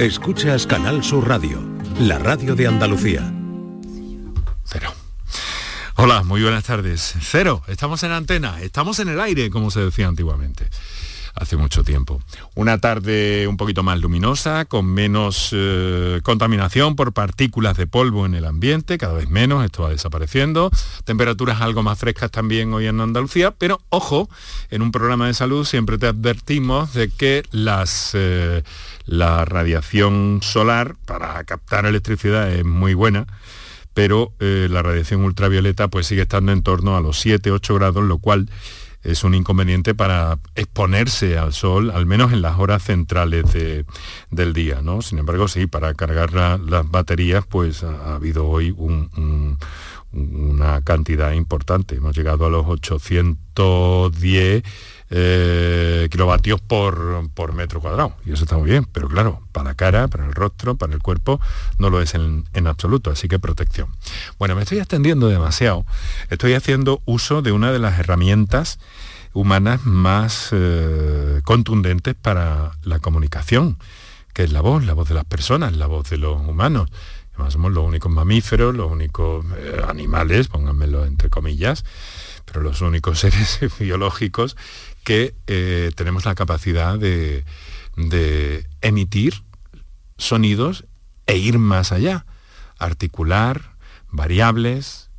Escuchas Canal Sur Radio, la radio de Andalucía. Cero. Hola, muy buenas tardes. Cero, estamos en antena, estamos en el aire, como se decía antiguamente hace mucho tiempo. Una tarde un poquito más luminosa, con menos eh, contaminación por partículas de polvo en el ambiente, cada vez menos, esto va desapareciendo. Temperaturas algo más frescas también hoy en Andalucía, pero ojo, en un programa de salud siempre te advertimos de que las, eh, la radiación solar para captar electricidad es muy buena pero eh, la radiación ultravioleta pues sigue estando en torno a los 7-8 grados, lo cual es un inconveniente para exponerse al sol, al menos en las horas centrales del día. ¿no? Sin embargo, sí, para cargar las baterías, pues ha, habido hoy una cantidad importante. Hemos llegado a los 810 eh, kilovatios por, por, metro cuadrado. Y eso está muy bien, pero claro, para la cara, para el rostro, para el cuerpo, no lo es en, absoluto, así que protección. Bueno, me estoy extendiendo demasiado. Estoy haciendo uso de una de las herramientas humanas más eh, contundentes para la comunicación, que es la voz, la voz de las personas, la voz de los humanos. Además, somos los únicos mamíferos, los únicos eh, animales, pónganmelo entre comillas, pero los únicos seres biológicos que eh, tenemos la capacidad de, de emitir sonidos e ir más allá, articular variables,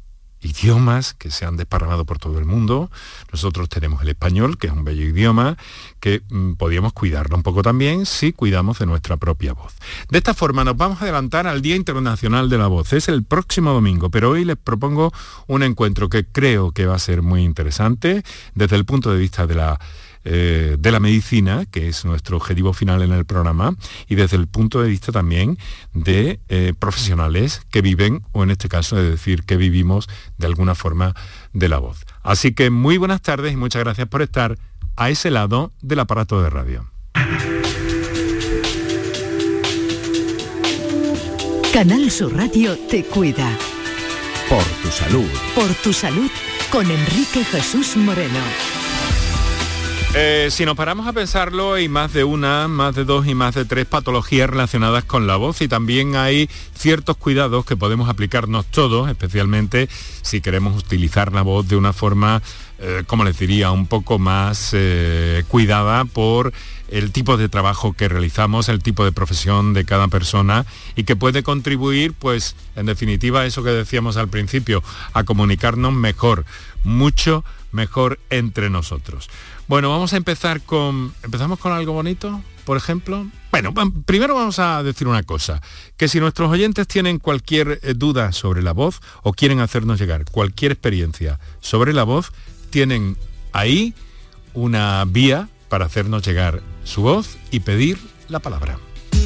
idiomas que se han desparramado por todo el mundo. Nosotros tenemos el español, que es un bello idioma, que mm, podríamos cuidarlo un poco también si cuidamos de nuestra propia voz. De esta forma nos vamos a adelantar al Día Internacional de la Voz. Es el próximo domingo, pero hoy les propongo un encuentro que creo que va a ser muy interesante desde el punto de vista de la eh, de la medicina, que es nuestro objetivo final en el programa, y desde el punto de vista también de eh, profesionales que viven, o en este caso de decir que vivimos de alguna forma de la voz. Así que muy buenas tardes y muchas gracias por estar a ese lado del aparato de radio. Canal Sur Radio te cuida. Por tu salud. Por tu salud con Enrique Jesús Moreno. Eh, si nos paramos a pensarlo, hay más de una, más de dos y más de tres patologías relacionadas con la voz y también hay ciertos cuidados que podemos aplicarnos todos, especialmente si queremos utilizar la voz de una forma, eh, como les diría, un poco más eh, cuidada por el tipo de trabajo que realizamos, el tipo de profesión de cada persona y que puede contribuir, pues, en definitiva, a eso que decíamos al principio, a comunicarnos mejor, mucho mejor entre nosotros. Bueno, vamos a empezar con... ¿Empezamos con algo bonito, por ejemplo? Bueno, primero vamos a decir una cosa, que si nuestros oyentes tienen cualquier eh, duda sobre la voz o quieren hacernos llegar cualquier experiencia sobre la voz, tienen ahí una vía para hacernos llegar su voz y pedir la palabra.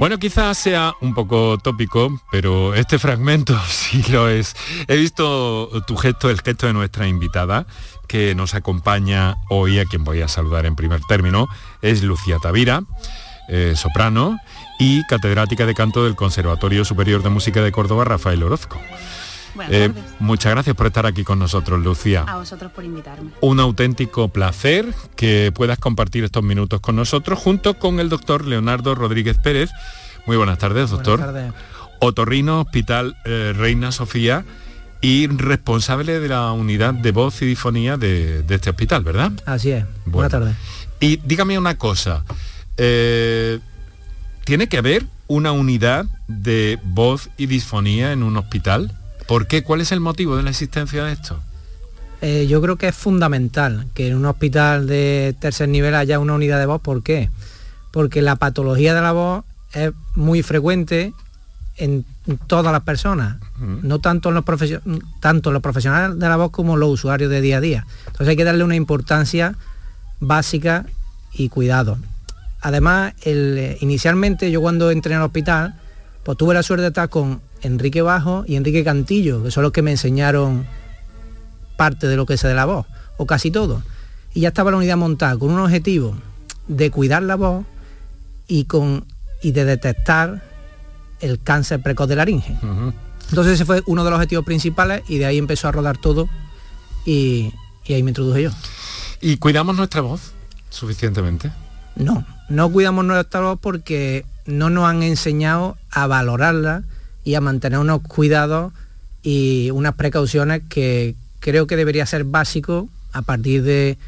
Bueno, quizás sea un poco tópico, pero este fragmento sí lo es. He visto tu gesto, el gesto de nuestra invitada, que nos acompaña hoy, a quien voy a saludar en primer término, es Lucía Tavira, eh, soprano y catedrática de canto del Conservatorio Superior de Música de Córdoba, Rafael Orozco. Eh, muchas gracias por estar aquí con nosotros, Lucía. A vosotros por invitarme. Un auténtico placer que puedas compartir estos minutos con nosotros junto con el doctor Leonardo Rodríguez Pérez. Muy buenas tardes, doctor. Buenas tardes. Otorrino Hospital eh, Reina Sofía y responsable de la unidad de voz y difonía de, este hospital, ¿verdad? Así es. Buenas tardes. Y dígame una cosa. Eh, ¿Tiene que haber una unidad de voz y disfonía en un hospital? ¿Por qué? ¿Cuál es el motivo de la existencia de esto? Eh, yo creo que es fundamental que en un hospital de tercer nivel haya una unidad de voz. ¿Por qué? Porque la patología de la voz es muy frecuente en todas las personas, no tanto en los, tanto los profesionales de la voz como los usuarios de día a día. Entonces hay que darle una importancia básica y cuidado. Además, el, inicialmente yo cuando entré en el hospital, pues tuve la suerte de estar con Enrique Bajo y Enrique Cantillo, que son los que me enseñaron parte de lo que sé de la voz, o casi todo. Y ya estaba la unidad montada con un objetivo de cuidar la voz y, con, y de detectar el cáncer precoz de laringe. Entonces ese fue uno de los objetivos principales y de ahí empezó a rodar todo y, y ahí me introduje yo. ¿Y cuidamos nuestra voz suficientemente? No, no cuidamos nuestra voz porque no nos han enseñado a valorarla y a mantener unos cuidados y unas precauciones que creo que debería ser básico a partir de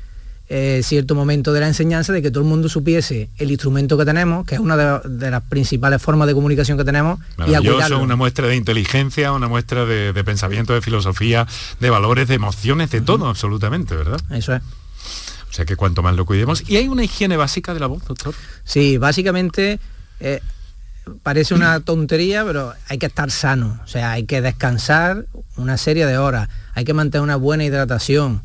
eh, cierto momento de la enseñanza de que todo el mundo supiese el instrumento que tenemos, que es una de, las principales formas de comunicación que tenemos, y a una muestra de inteligencia, una muestra de, pensamiento, de filosofía, de valores, de emociones, de todo, absolutamente, ¿verdad? Eso es. O sea que cuanto más lo cuidemos. ¿Y hay una higiene básica de la voz, doctor? Sí, básicamente eh, parece una tontería, pero hay que estar sano. O sea, hay que descansar una serie de horas, hay que mantener una buena hidratación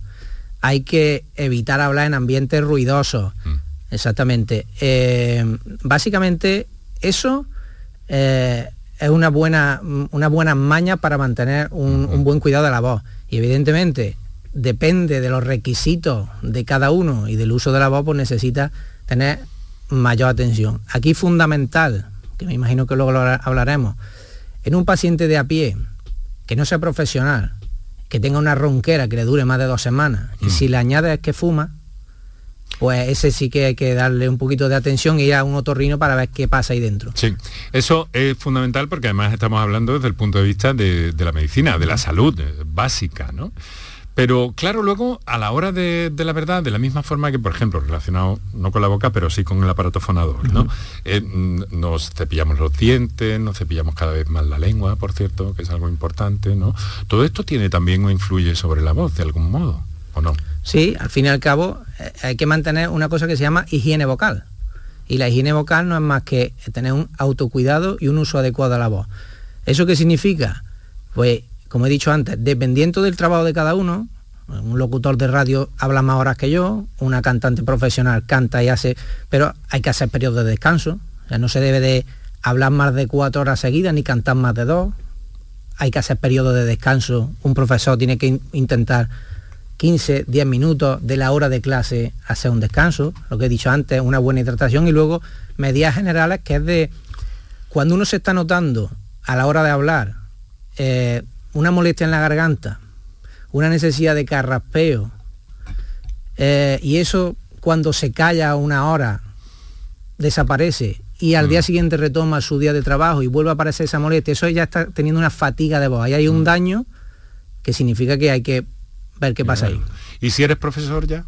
hay que evitar hablar en ambientes ruidosos. Mm. Exactamente. Eh, básicamente eso eh, es una buena, una buena maña para mantener un, buen cuidado de la voz. Y evidentemente depende de los requisitos de cada uno y del uso de la voz, pues necesita tener mayor atención. Aquí fundamental, que me imagino que luego lo hablaremos, en un paciente de a pie, que no sea profesional, que tenga una ronquera que le dure más de dos semanas y mm. si le añades que fuma, pues ese sí que hay que darle un poquito de atención y ir a un otorrino para ver qué pasa ahí dentro. Sí, eso es fundamental porque además estamos hablando desde el punto de vista de, de la medicina, de la salud eh, básica, ¿no? Pero claro, luego a la hora de, la verdad, de la misma forma que, por ejemplo, relacionado no con la boca, pero sí con el aparato fonador, ¿no? Eh, nos cepillamos los dientes, nos cepillamos cada vez más la lengua, por cierto, que es algo importante, ¿no? Todo esto tiene también o influye sobre la voz de algún modo, ¿o no? Sí, al fin y al cabo eh, hay que mantener una cosa que se llama higiene vocal. Y la higiene vocal no es más que tener un autocuidado y un uso adecuado de la voz. ¿Eso qué significa? Pues como he dicho antes, dependiendo del trabajo de cada uno, un locutor de radio habla más horas que yo, una cantante profesional canta y hace, pero hay que hacer periodos de descanso. No se debe de hablar más de cuatro horas seguidas ni cantar más de dos. Hay que hacer periodos de descanso. Un profesor tiene que intentar 15, 10 minutos de la hora de clase hacer un descanso, lo que he dicho antes, una buena hidratación y luego medidas generales que es de cuando uno se está notando a la hora de hablar eh, una molestia en la garganta, una necesidad de carraspeo, eh, y eso cuando se calla una hora desaparece y al día mm. siguiente retoma su día de trabajo y vuelve a aparecer esa molestia, eso ya está teniendo una fatiga de voz. Ahí hay un mm. daño que significa que hay que ver qué pasa ahí. ¿Y si eres profesor ya?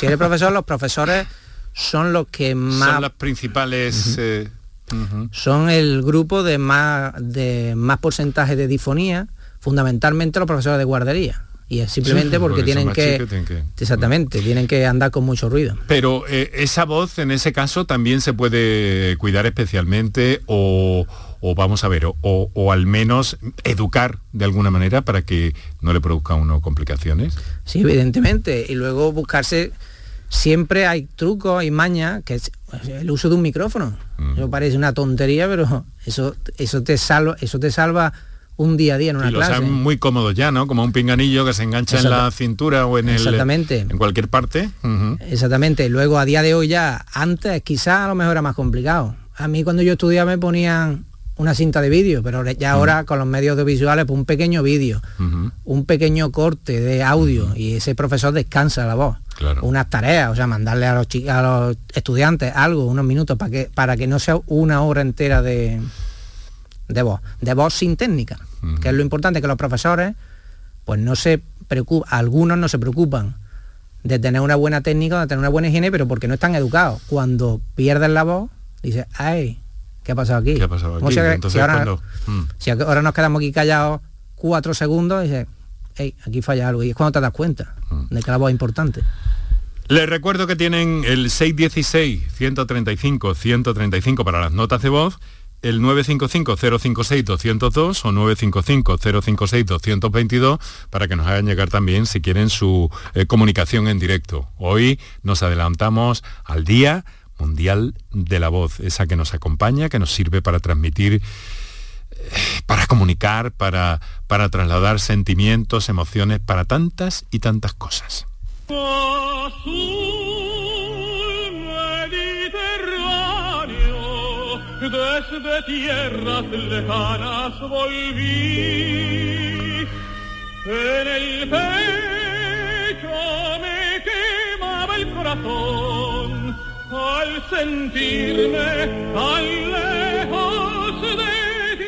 Si eres profesor, los profesores son los que más... Son las principales... Eh, son el grupo de más, de más porcentaje de difonía fundamentalmente los profesores de guardería. Y es simplemente porque, tienen, que, Exactamente, tienen que andar con mucho ruido. Pero eh, esa voz en ese caso también se puede cuidar especialmente o, vamos a ver, o, al menos educar de alguna manera para que no le produzca uno complicaciones. Sí, evidentemente. Y luego buscarse, siempre hay trucos, y mañas, que es el uso de un micrófono. Mm. Eso parece una tontería, pero eso, eso te salva, eso te salva un día a día en una y clase. muy cómodo ya, ¿no? Como un pinganillo que se engancha en la cintura o en el Exactamente. en cualquier parte. Exactamente. Luego a día de hoy ya, antes quizás a lo mejor era más complicado. A mí cuando yo estudiaba me ponían una cinta de vídeo, pero ya ahora con los medios audiovisuales, pues un pequeño vídeo, un pequeño corte de audio y ese profesor descansa la voz. Claro. Unas tareas, o sea, mandarle a los, a los estudiantes algo, unos minutos, para que, para que no sea una hora entera de, de voz, de voz sin técnica, que es lo importante, que los profesores, pues no se preocupan, algunos no se preocupan de tener una buena técnica, de tener una buena higiene, pero porque no están educados. Cuando pierden la voz, dice, ay, ¿qué ha pasado aquí? ¿Qué ha pasado aquí? Si, ahora, nos quedamos aquí callados cuatro segundos, dice, hey, aquí falla algo. Y es cuando te das cuenta de que la voz es importante. Les recuerdo que tienen el 616-135-135 para las notas de voz el 955-056-202 o 955-056-222 para que nos hagan llegar también si quieren su eh, comunicación en directo. Hoy nos adelantamos al Día Mundial de la Voz, esa que nos acompaña, que nos sirve para transmitir eh, para comunicar, para, para trasladar sentimientos, emociones, para tantas y tantas cosas. Desde tierras lejanas volví. En el pecho me quemaba el corazón al sentirme tan lejos de ti.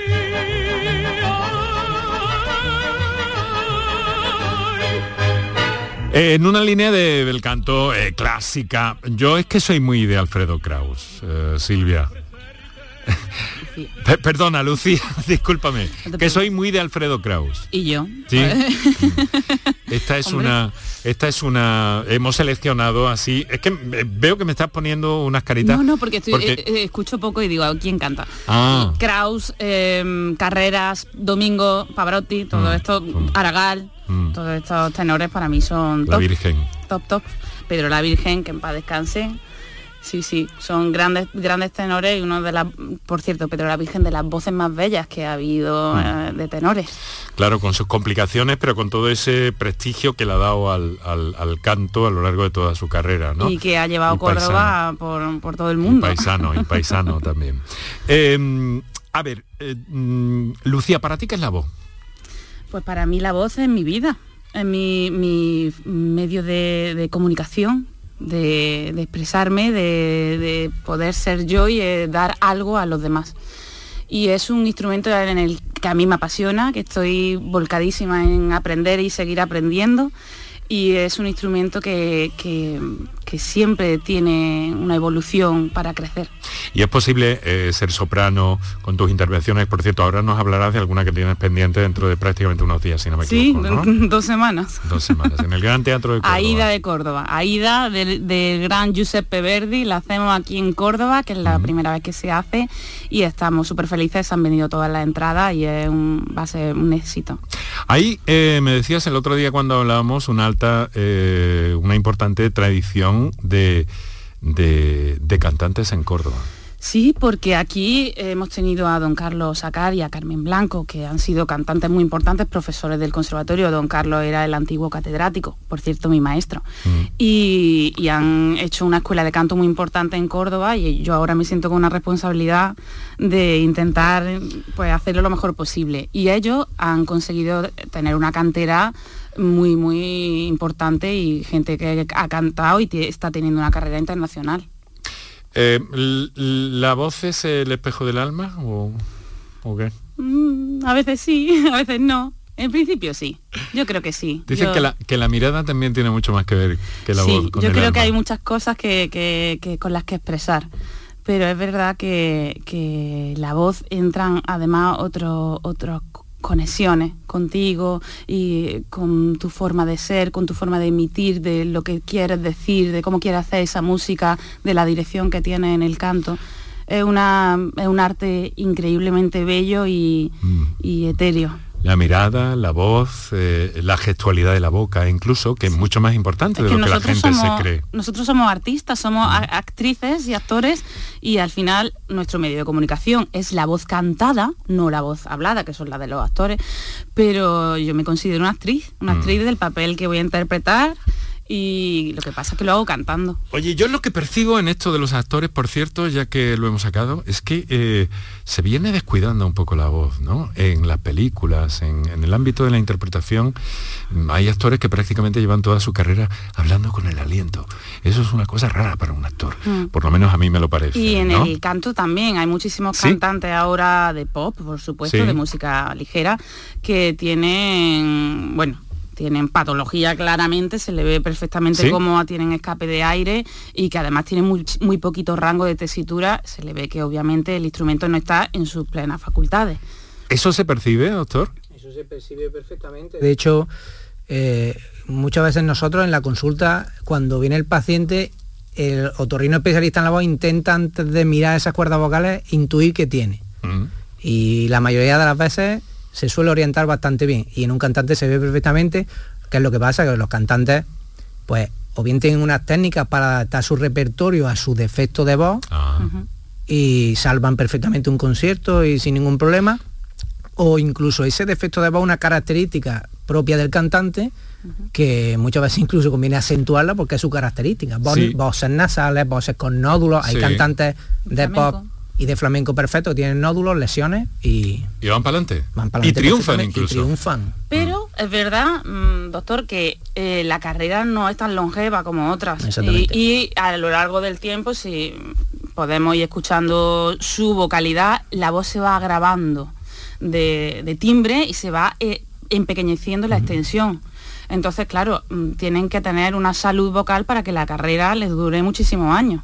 En una línea de, del canto eh, clásica, yo es que soy muy de Alfredo Kraus, eh, Silvia. Perdona, Lucía, discúlpame, que soy muy de Alfredo Kraus. Y yo. Sí. esta es una esta es una hemos seleccionado así, es que veo que me estás poniendo unas caritas. No, no, porque, estoy, eh, eh, escucho poco y digo, ¿quién canta? Ah. Kraus, em, Carreras, Domingo, Pavarotti, todo mm. esto. Aragal, mm. todos estos tenores para mí son La Virgen. Top, top. Pedro la Virgen, que en paz descanse Sí, sí, son grandes, grandes tenores y uno de las, por cierto, Pedro la Virgen, de las voces más bellas que ha habido mm. eh, de tenores. Claro, con sus complicaciones, pero con todo ese prestigio que le ha dado al, canto a lo largo de toda su carrera, ¿no? Y que ha llevado Córdoba por, todo el mundo. Y paisano, y paisano también. Em, a ver, eh, mm, Lucía, ¿para ti qué es la voz? Pues para mí la voz es mi vida, es mi, medio de comunicación, de, expresarme, de, poder ser yo y eh, dar algo a los demás. Y es un instrumento en el que a mí me apasiona, que estoy volcadísima en aprender y seguir aprendiendo y es un instrumento que, siempre tiene una evolución para crecer. ¿Y es posible eh, ser soprano con tus intervenciones? Por cierto, ahora nos hablarás de alguna que tienes pendiente dentro de prácticamente unos días, si no me equivoco. Sí, dos semanas. Dos semanas, en el Gran Teatro de Córdoba. Aida de Córdoba. Aida del, gran Giuseppe Verdi, la hacemos aquí en Córdoba, que es la primera vez que se hace, y estamos súper felices, han venido todas las entradas y es va a ser un éxito. Ahí eh, me decías el otro día cuando hablábamos una alta eh, una importante tradición de, de, cantantes en Córdoba. Sí, porque aquí hemos tenido a don Carlos Acar y a Carmen Blanco, que han sido cantantes muy importantes, profesores del conservatorio. Don Carlos era el antiguo catedrático, por cierto, mi maestro. Mm. Y, y, han hecho una escuela de canto muy importante en Córdoba y yo ahora me siento con una responsabilidad de intentar pues, hacerlo lo mejor posible. Y ellos han conseguido tener una cantera muy, muy importante y gente que ha cantado y está teniendo una carrera internacional. Eh, ¿La voz es el espejo del alma o, qué? Mm, a veces sí, a veces no. En principio sí, yo creo que sí. Dicen que, la, que, la, mirada también tiene mucho más que ver que la voz. Con yo creo que hay muchas cosas que, con las que expresar, pero es verdad que, que la voz entran además otros otros conexiones contigo y con tu forma de ser, con tu forma de emitir, de lo que quieres decir, de cómo quieres hacer esa música, de la dirección que tiene en el canto. Es, una, es un arte increíblemente bello y, mm. y etéreo la mirada, la voz, eh, la gestualidad de la boca, incluso, que es mucho más importante de lo que la gente se cree. Nosotros somos artistas, somos actrices y actores y al final nuestro medio de comunicación es la voz cantada, no la voz hablada, que son las de los actores, pero yo me considero una actriz, una mm. actriz del papel que voy a interpretar y lo que pasa es que lo hago cantando. Oye, yo lo que percibo en esto de los actores, por cierto, ya que lo hemos sacado, es que eh, se viene descuidando un poco la voz, ¿no? En las películas, en, el ámbito de la interpretación, hay actores que prácticamente llevan toda su carrera hablando con el aliento. Eso es una cosa rara para un actor, mm. por lo menos a mí me lo parece. Y en el canto también, hay muchísimos cantantes ahora de pop, por supuesto, de música ligera, que tienen, bueno, tienen patología claramente, se le ve perfectamente cómo tienen escape de aire y que además tienen muy, poquito rango de tesitura, se le ve que obviamente el instrumento no está en sus plenas facultades. ¿Eso se percibe, doctor? Eso se percibe perfectamente. De hecho, eh, muchas veces nosotros en la consulta, cuando viene el paciente, el otorrino especialista en la voz intenta antes de mirar esas cuerdas vocales intuir que tiene Mm. Y la mayoría de las veces se suele orientar bastante bien. Y en un cantante se ve perfectamente qué es lo que pasa, que los cantantes, pues, o bien tienen unas técnicas para adaptar su repertorio a su defecto de voz Ah. y salvan perfectamente un concierto y sin ningún problema. O incluso ese defecto de voz, una característica propia del cantante, que muchas veces incluso conviene acentuarla porque es su característica. Vo- Sí. Voces nasales, voces con nódulos, hay cantantes de pop y de flamenco perfecto, tienen nódulos, lesiones y Y van para adelante. van para Y triunfan y incluso. triunfan. Pero es verdad, mm, doctor, que eh, la carrera no es tan longeva como otras. Y, Exactamente. y a lo largo del tiempo, si podemos ir escuchando su vocalidad, la voz se va agravando de, de timbre y se va eh, empequeñeciendo la extensión. Entonces, claro, mm, tienen que tener una salud vocal para que la carrera les dure muchísimos años.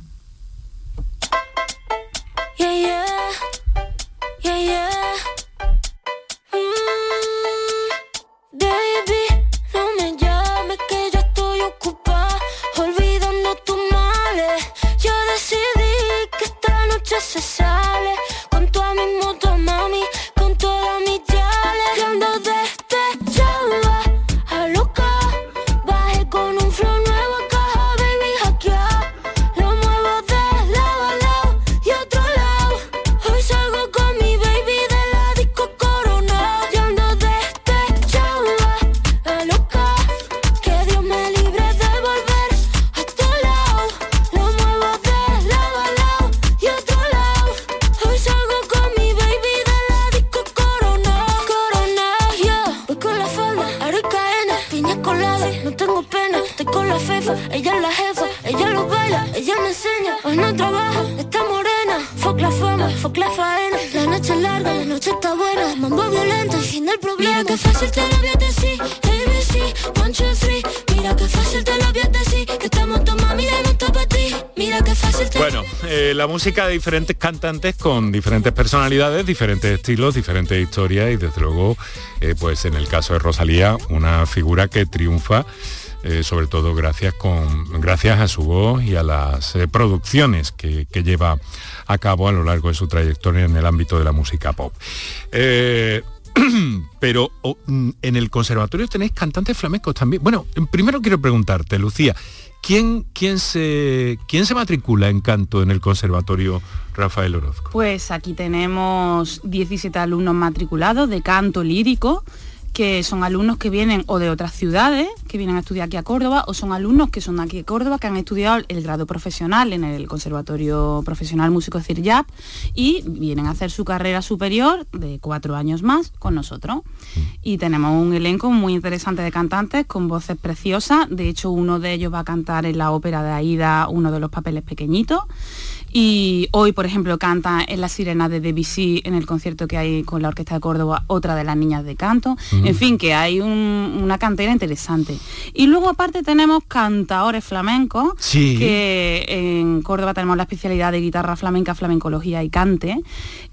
De diferentes cantantes con diferentes personalidades, diferentes estilos, diferentes historias y desde luego, eh, pues en el caso de Rosalía, una figura que triunfa eh, sobre todo gracias, con, gracias a su voz y a las eh, producciones que, que lleva a cabo a lo largo de su trayectoria en el ámbito de la música pop. Pero mm, en el conservatorio tenéis cantantes flamencos también. Bueno, primero quiero preguntarte, Lucía, ¿quién, quién, se, quién se matricula en canto en el conservatorio Rafael Orozco? Pues aquí tenemos 17 alumnos matriculados de canto lírico, que son alumnos que vienen o de otras ciudades, que vienen a estudiar aquí a Córdoba, o son alumnos que son de aquí de Córdoba, que han estudiado el grado profesional en el Conservatorio Profesional Músico CIRJAP y vienen a hacer su carrera superior de cuatro años más con nosotros. Y tenemos un elenco muy interesante de cantantes con voces preciosas. De hecho, uno de ellos va a cantar en la ópera de Aida uno de los papeles pequeñitos. Y hoy, por ejemplo, canta en La Sirena de Debussy en el concierto que hay con la Orquesta de Córdoba, otra de las niñas de canto. En fin, que hay un- una cantera interesante. Y luego aparte tenemos cantaores flamencos, Sí. que en Córdoba tenemos la especialidad de guitarra flamenca, flamencología y cante.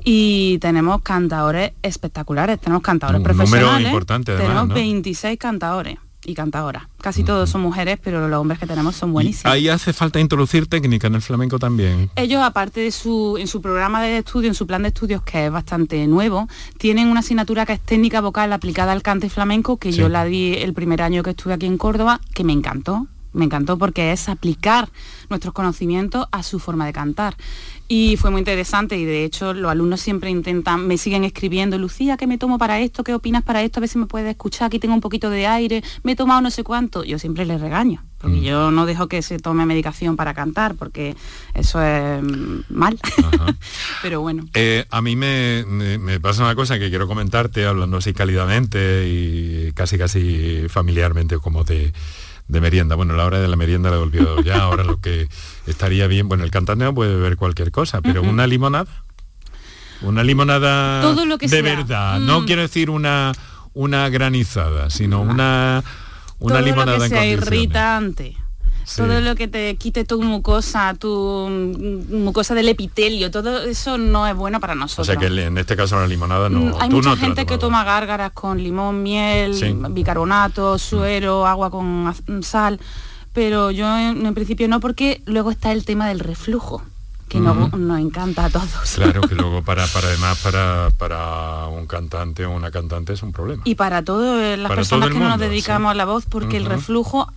Y tenemos cantadores espectaculares, tenemos cantadores Un número profesionales. importante, además, tenemos ¿no? 26 cantadores y cantadoras. Casi todos son mujeres, pero los hombres que tenemos son Y buenísimos. ahí hace falta introducir técnica en el flamenco también. Ellos, aparte de su, en su programa de estudio, en su plan de estudios, que es bastante nuevo, tienen una asignatura que es técnica vocal aplicada al cante flamenco, que Sí. yo la di el primer año que estuve aquí en Córdoba, que me encantó. Me encantó porque es aplicar nuestros conocimientos a su forma de cantar. Y fue muy interesante y de hecho los alumnos siempre intentan, me siguen escribiendo, Lucía, ¿qué me tomo para esto? ¿Qué opinas para esto? A ver si me puedes escuchar, aquí tengo un poquito de aire, me he tomado no sé cuánto. Yo siempre les regaño, porque yo no dejo que se tome medicación para cantar, porque eso es mm, mal. Pero bueno. Eh, a mí me, me- me pasa una cosa que quiero comentarte, hablando así cálidamente y casi casi familiarmente como de, de merienda. Bueno, la hora de la merienda la he olvidado ya, ahora lo que estaría bien, bueno, el cantante no puede beber cualquier cosa, pero una limonada, una limonada Todo lo que de sea. verdad, no Mm. quiero decir una, una granizada, sino una, una todo limonada lo que en sea irritante. Sí. Todo lo que te quite tu mucosa, tu mm, mucosa del epitelio, todo eso no es bueno para O nosotros. sea que en este caso la limonada no. Mm, Hay tú mucha no gente que toma gárgaras con limón, miel, Sí. bicarbonato, suero, agua con sal, pero yo en, en principio no porque luego está el tema del reflujo. Que no- nos encanta a todos. Claro, que luego para, para además para, para un cantante o una cantante es un problema. Y para todas las Para personas todo que no nos mundo, dedicamos sí. a la voz, porque el reflujo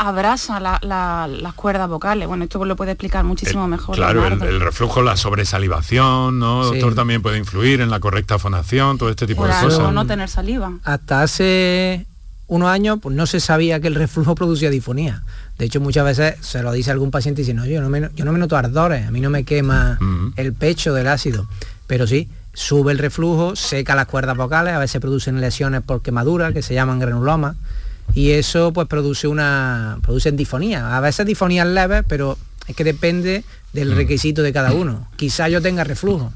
la- la- las cuerdas vocales. Bueno, esto lo puede explicar muchísimo El- mejor. Claro, el, reflujo, la sobresalivación, ¿no? Sí. Doctor, también puede influir en la correcta fonación, todo este tipo de cosas. no tener saliva. hasta hace unos años pues no se sabía que el reflujo producía difonía. De hecho, muchas veces se lo dice algún paciente y dice, no, yo no me, yo no me noto ardores, a mí no me quema el pecho del ácido. Pero sí, sube el reflujo, seca las cuerdas vocales, a veces producen lesiones por quemadura, que se llaman granulomas, y eso pues produce una produce difonía. A veces difonías leves, pero es que depende del requisito de cada uno. Quizá yo tenga reflujo,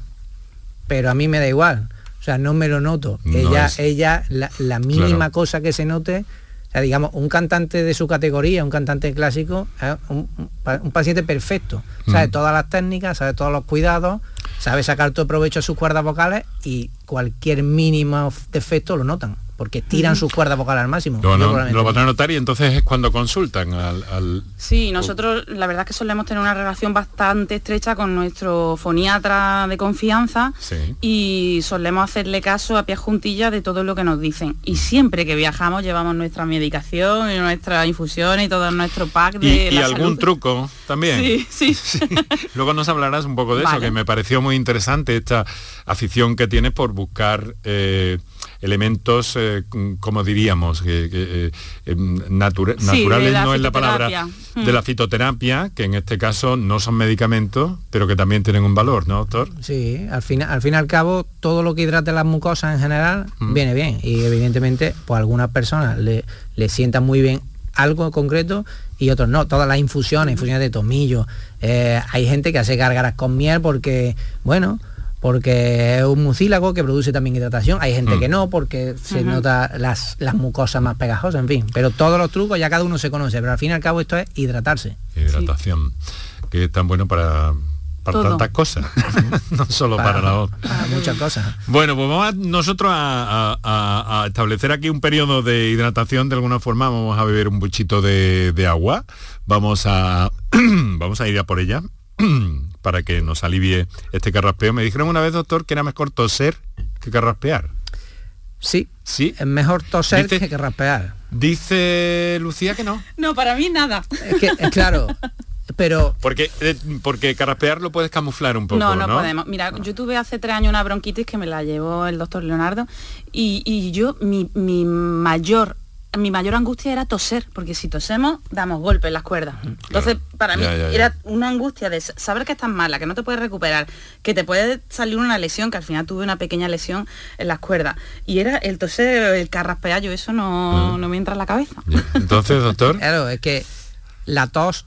pero a mí me da igual. O sea, no me lo noto. No ella, es- ella, la, la mínima Claro. cosa que se note, o sea, digamos, un cantante de su categoría, un cantante clásico, es un, un pa- un paciente perfecto. Sabe Mm. todas las técnicas, sabe todos los cuidados, sabe sacar todo provecho a sus cuerdas vocales y cualquier mínimo defecto lo notan, porque tiran sus cuerdas vocales al máximo. No- lo van a no. notar y entonces es cuando consultan al... al- Sí, nosotros la verdad es que solemos tener una relación bastante estrecha con nuestro foniatra de confianza Sí. y solemos hacerle caso a pie juntillas de todo lo que nos dicen. Y siempre que viajamos llevamos nuestra medicación y nuestras infusiones y todo nuestro pack de y, y la algún salud. truco también. Sí, sí. Luego nos hablarás un poco de eso, que me pareció muy interesante esta afición que tienes por buscar eh, elementos, eh, mm, como diríamos, eh, em, natura- Sí, naturales no es la palabra. Mm. de la fitoterapia, que en este caso no son medicamentos, pero que también tienen un valor, ¿no, doctor? Sí, al fin, al fin y al cabo, todo lo que hidrate las mucosas en general Mm. viene bien. Y evidentemente, pues a algunas personas le, le sientan muy bien algo en concreto y otros no. Todas las infusiones, infusiones de tomillo. eh, hay gente que hace gárgaras con miel porque, bueno, porque es un mucílago que produce también hidratación. Hay gente Mm. que no porque se nota las, las mucosas más pegajosas, en fin. Pero todos los trucos ya cada uno se conoce. Pero al fin y al cabo esto es hidratarse. Hidratación, que es tan bueno para, para Todo. tantas cosas, no solo para, la voz. para muchas cosas. Bueno, pues vamos a- nosotros a, a- a- a establecer aquí un periodo de hidratación de alguna forma. Vamos a beber un buchito de, de agua. Vamos a, vamos a ir a por ella para que nos alivie este carraspeo. Me dijeron una vez, doctor, que era mejor toser que carraspear. Sí, Sí. es mejor toser Dice- que, que raspear. Dice Lucía que no. No, para mí nada. Es que, es claro, pero Porque, eh, porque carraspear lo puedes camuflar un poco, no, ¿no? no, podemos. Mira, yo tuve hace tres años una bronquitis que me la llevó el doctor Leonardo y, y yo, mi, mi mayor mi mayor angustia era toser, porque si tosemos, damos golpes en las cuerdas. Entonces, para mí Ya, ya, ya. era una angustia de saber que estás mala, que no te puedes recuperar, que te puede salir una lesión, que al final tuve una pequeña lesión en las cuerdas. Y era el toser, el carraspear, yo eso no, no me entra en la cabeza. Ya. Entonces, doctor, claro, es que la tos,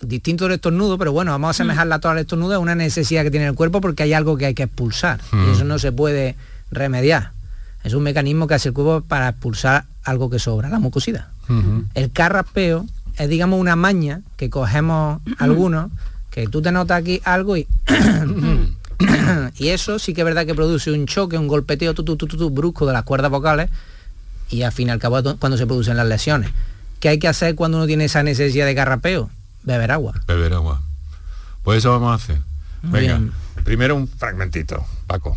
distinto del estornudo, pero bueno, vamos a asemejar la tos al estornudo, es una necesidad que tiene el cuerpo porque hay algo que hay que expulsar. Mm. Y eso no se puede remediar. Es un mecanismo que hace el cuerpo para expulsar algo que sobra, la mucosidad. El carraspeo es, digamos, una maña que cogemos algunos, que tú te notas aquí algo y... y eso sí que es verdad que produce un choque, un golpeteo tu, tu, tu, brusco de las cuerdas vocales y al fin y al cabo cuando se producen las lesiones. ¿Qué hay que hacer cuando uno tiene esa necesidad de carrapeo? Beber agua. beber agua. Pues eso vamos a hacer. Venga, primero un fragmentito, Paco.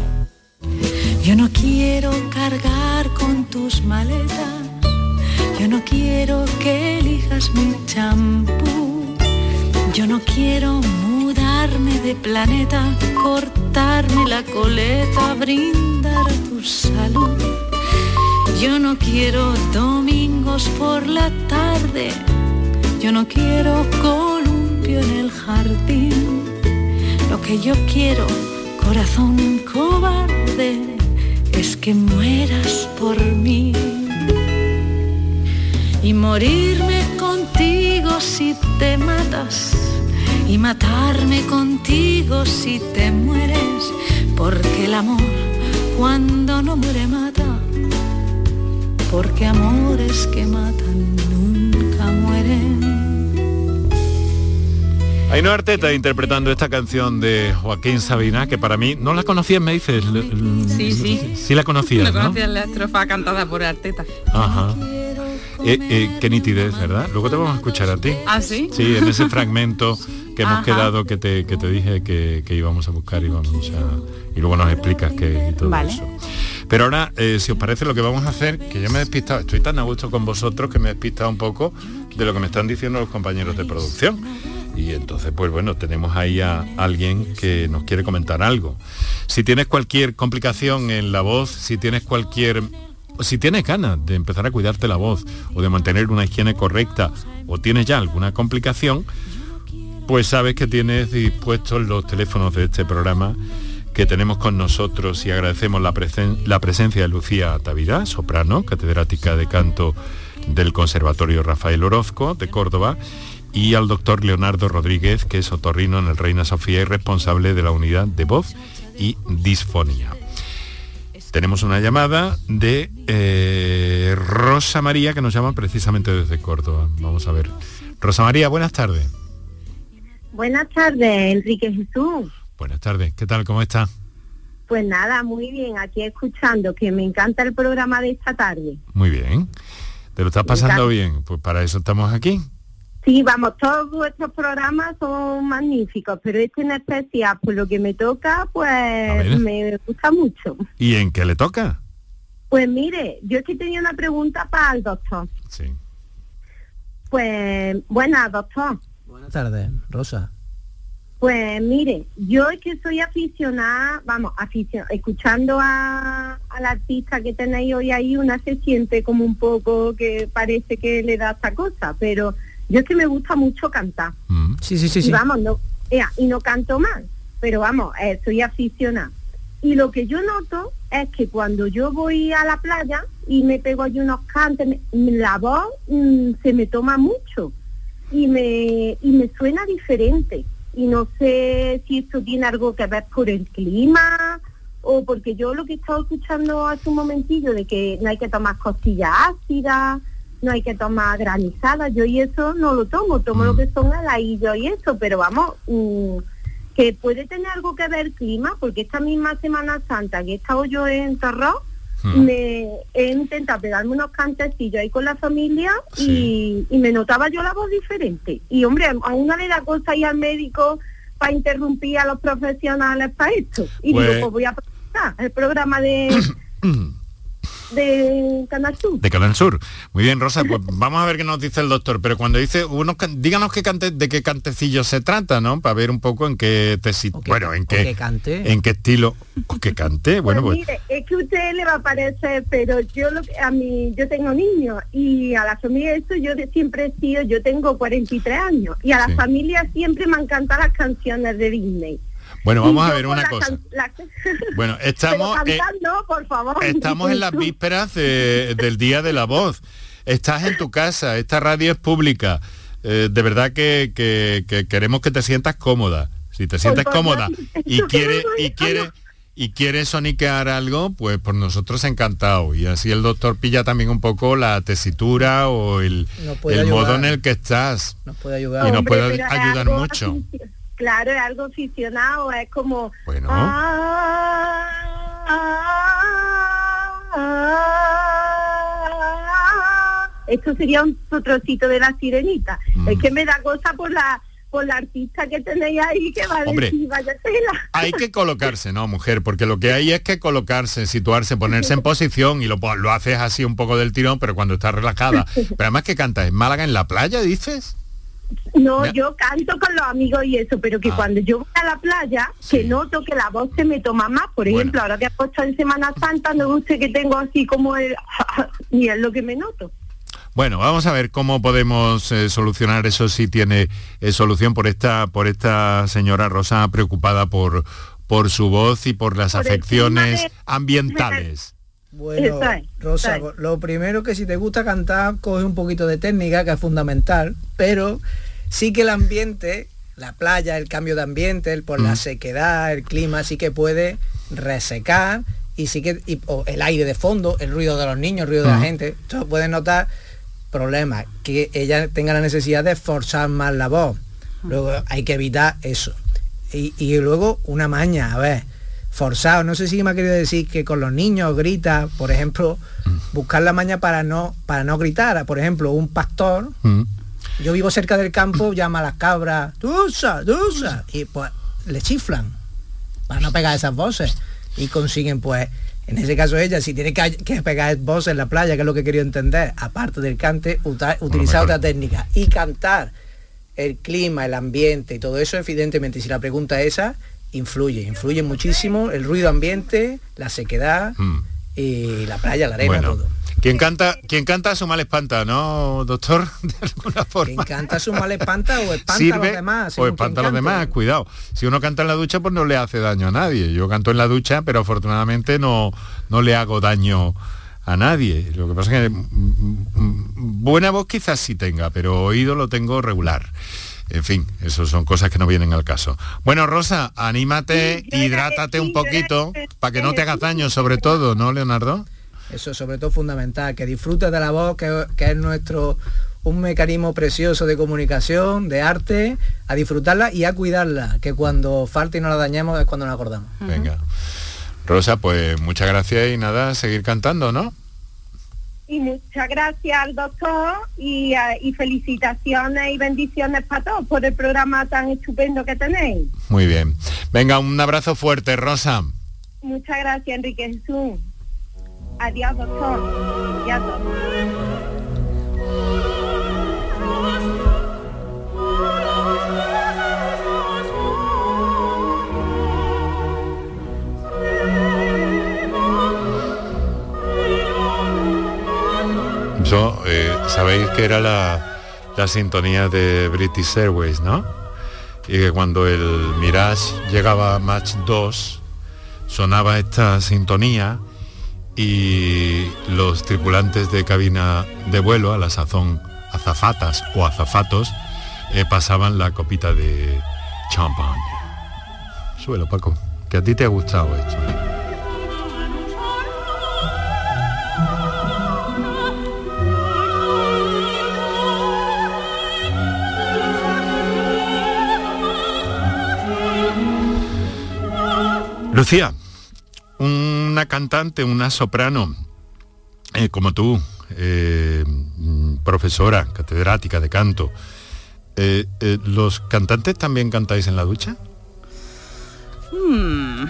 Yo no quiero cargar con tus maletas. Yo no quiero que elijas mi champú. Yo no quiero mudarme de planeta, cortarme la coleta, brindar tu salud. Yo no quiero domingos por la tarde. Yo no quiero columpio en el jardín. Lo que yo quiero, corazón cobarde, es que mueras por mí. Y morirme contigo si te matas. Y matarme contigo si te mueres. Porque el amor cuando no muere mata. Porque amores que matan nunca mueren. Ainhoa Arteta interpretando esta canción de Joaquín Sabina, que para mí, ¿no la conocías, me dices? Sí, sí. Sí la conocías, No ¿no? conocía la estrofa cantada por Arteta. Ajá. Eh, eh, qué nitidez, ¿verdad? Luego te vamos a escuchar a ti. ¿Ah, sí? Sí, en ese fragmento que hemos Ajá. quedado, que te, que te dije que, que íbamos a buscar y vamos a... Y luego nos explicas qué y todo Vale. eso. Pero ahora, eh, si os parece, lo que vamos a hacer, que yo me he despistado, estoy tan a gusto con vosotros que me he despistado un poco de lo que me están diciendo los compañeros de producción. Y entonces, pues bueno, tenemos ahí a alguien que nos quiere comentar algo. Si tienes cualquier complicación en la voz, si tienes cualquier si tienes ganas de empezar a cuidarte la voz o de mantener una higiene correcta o tienes ya alguna complicación, pues sabes que tienes dispuestos los teléfonos de este programa que tenemos con nosotros y agradecemos la, presen- la presencia de Lucía Tavirá, soprano, catedrática de canto del Conservatorio Rafael Orozco de Córdoba, y al doctor Leonardo Rodríguez, que es otorrino en el Reina Sofía y responsable de la unidad de voz y disfonía. Tenemos una llamada de eh, Rosa María, que nos llama precisamente desde Córdoba. Vamos a ver. Rosa María, buenas tardes. Buenas tardes, Enrique Jesús. Buenas tardes. ¿Qué tal? ¿Cómo está? Pues nada, muy bien, aquí escuchando, que me encanta el programa de esta tarde. Muy bien. ¿Te lo estás pasando bien? Pues para eso estamos aquí. Sí, vamos, todos vuestros programas son magníficos, pero este en especial, por lo que me toca, pues me gusta mucho. ¿Y en qué le toca? Pues mire, yo es que tenía una pregunta para el doctor. Sí. Pues, buenas, doctor. Buenas tardes, Rosa. Pues mire, yo es que soy aficionada, vamos, aficio- escuchando a, al artista que tenéis hoy ahí, una se siente como un poco que parece que le da esta cosa, pero yo es que me gusta mucho cantar. Sí, sí, sí, y sí. vamos, no, ea, y no canto mal, pero vamos, eh, soy aficionada. Y lo que yo noto es que cuando yo voy a la playa y me pego allí unos cantes, me- la voz mm, se me toma mucho y me, y me suena diferente. Y no sé si esto tiene algo que ver por el clima o porque yo lo que he estado escuchando hace un momentillo de que no hay que tomar costillas ácidas, no hay que tomar granizadas, yo y eso no lo tomo, tomo lo que son heladillos y eso, pero vamos, mm, que puede tener algo que ver el clima, porque esta misma Semana Santa que he estado yo en Torró, me he intentado pegarme unos cantecillos ahí con la familia y, y me notaba yo la voz diferente. Y hombre, a una le da cosa ir al médico para interrumpir a los profesionales para esto. Y Pues- digo, pues voy a aprovechar el programa de, de Canal Sur. De Canal Sur. Muy bien, Rosa, pues vamos a ver qué nos dice el doctor. Pero cuando dice, unos, can- díganos qué cante, de qué cantecillo se trata, ¿no? Para ver un poco en qué te sit- bueno, en qué, cante. en qué estilo, que cante. Bueno, pues pues, mire, es que a usted le va a parecer, pero yo lo que- a mí, yo tengo niños y a la familia eso yo de- siempre he sido, yo tengo 43 años y a la Sí. familia siempre me encantan las canciones de Disney. Bueno, vamos a ver una cosa. la- Bueno, estamos, eh, por favor. estamos en las vísperas de- del Día de la Voz. Estás en tu casa, esta radio es pública. Eh, de verdad que, que- que queremos que te sientas cómoda. Si te sientas favor, cómoda y quieres y es- quieres y quiere soniquear algo, pues por nosotros encantado. Y así el doctor pilla también un poco la tesitura o el, el modo en el que estás. Nos puede ayudar. Y nos Hombre, puede ayudar mucho. Claro, es algo aficionado, es como... Bueno. Ah, ah, Esto sería un trocito de la sirenita. Mm. Es que me da cosa por la por la artista que tenéis ahí que va a Hombre. decir, vaya tela. Hay que colocarse, ¿no, mujer? Porque lo que hay es que colocarse, situarse, ponerse en posición y lo, lo haces así un poco del tirón, pero cuando estás relajada. Pero además que cantas en Málaga en la playa, dices. No, yo canto con los amigos y eso, pero que Ah. cuando yo voy a la playa, que noto que la voz se me toma más. Por Bueno. ejemplo, ahora que he puesto en Semana Santa, no sé que tengo así como el... y es lo que me noto. Bueno, vamos a ver cómo podemos eh, solucionar eso si tiene eh, solución por esta por esta señora Rosa preocupada por por su voz y por las Por afecciones de- ambientales. Bueno, Rosa, lo primero que si te gusta cantar, coge un poquito de técnica, que es fundamental, pero sí que el ambiente, la playa, el cambio de ambiente, el, por Mm. la sequedad, el clima, sí que puede resecar y sí que y- o el aire de fondo, el ruido de los niños, el ruido de la Mm. gente, esto puede notar problemas, que ella tenga la necesidad de forzar más la voz. Luego hay que evitar eso. Y, y luego una maña, a ver, forzado. No sé si me ha querido decir que con los niños grita, por ejemplo, buscar la maña para no, para no gritar. Por ejemplo, un pastor, Mm. yo vivo cerca del campo, llama a las cabras, tusa, tusa, y pues le chiflan para no pegar esas voces. Y consiguen pues, en ese caso ella, si tiene que, que pegar voces en la playa, que es lo que quería entender, aparte del cante, uta- utilizar otra técnica y cantar el clima, el ambiente y todo eso, evidentemente, si la pregunta es esa, influye, influye muchísimo el ruido ambiente, la sequedad Mm. y la playa, la arena, Bueno, todo. quien canta, quien canta su mal espanta, ¿no, doctor? De alguna forma. Quien canta su mal espanta o espanta a los demás. o espanta a los demás, cuidado. Si uno canta en la ducha, pues no le hace daño a nadie. Yo canto en la ducha, pero afortunadamente no, no le hago daño a nadie. Lo que pasa es que mm, mm, buena voz quizás sí tenga, pero oído lo tengo regular. En fin, eso son cosas que no vienen al caso. Bueno, Rosa, anímate, Sí, hidrátate un sí, poquito para que no te hagas daño, sobre todo, ¿no, Leonardo? Eso sobre todo fundamental, que disfrutes de la voz, que, que es nuestro un mecanismo precioso de comunicación, de arte, a disfrutarla y a cuidarla, que cuando falte y no la dañemos es cuando nos acordamos. Venga. Rosa, pues muchas gracias y nada, seguir cantando, ¿no? Y muchas gracias al doctor y, eh, y felicitaciones y bendiciones para todos por el programa tan estupendo que tenéis. Muy bien. Venga, un abrazo fuerte, Rosa. Muchas gracias, Enrique Jesús. Adiós, doctor. Y sabéis que era la, la sintonía de British Airways, ¿no? Y que cuando el Mirage llegaba a Match 2, sonaba esta sintonía y los tripulantes de cabina de vuelo, a la sazón azafatas o azafatos, eh, pasaban la copita de champán. Suelo, Paco, que a ti te ha gustado esto. Lucía, una cantante, una soprano, eh, como tú, eh, profesora, catedrática de canto, eh, ¿los cantantes también cantáis en la ducha? Hmm,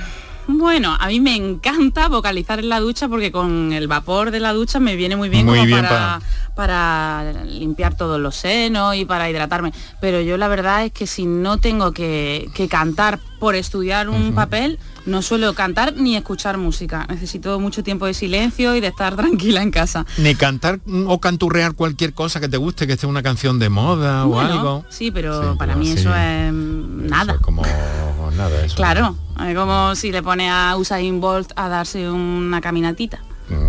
Bueno, a mí me encanta vocalizar en la ducha porque con el vapor de la ducha me viene muy bien, Muy como bien para, para limpiar todos los senos y para hidratarme. Pero yo la verdad es que si no tengo que, que cantar por estudiar un papel, no suelo cantar ni escuchar música. Necesito mucho tiempo de silencio y de estar tranquila en casa. Ni cantar o canturrear cualquier cosa que te guste, que esté una canción de moda o algo. Sí, pero Sí, para mí eso es mm, nada. Como nada, eso. Claro, es como si le pone a Usain Bolt a darse una caminatita.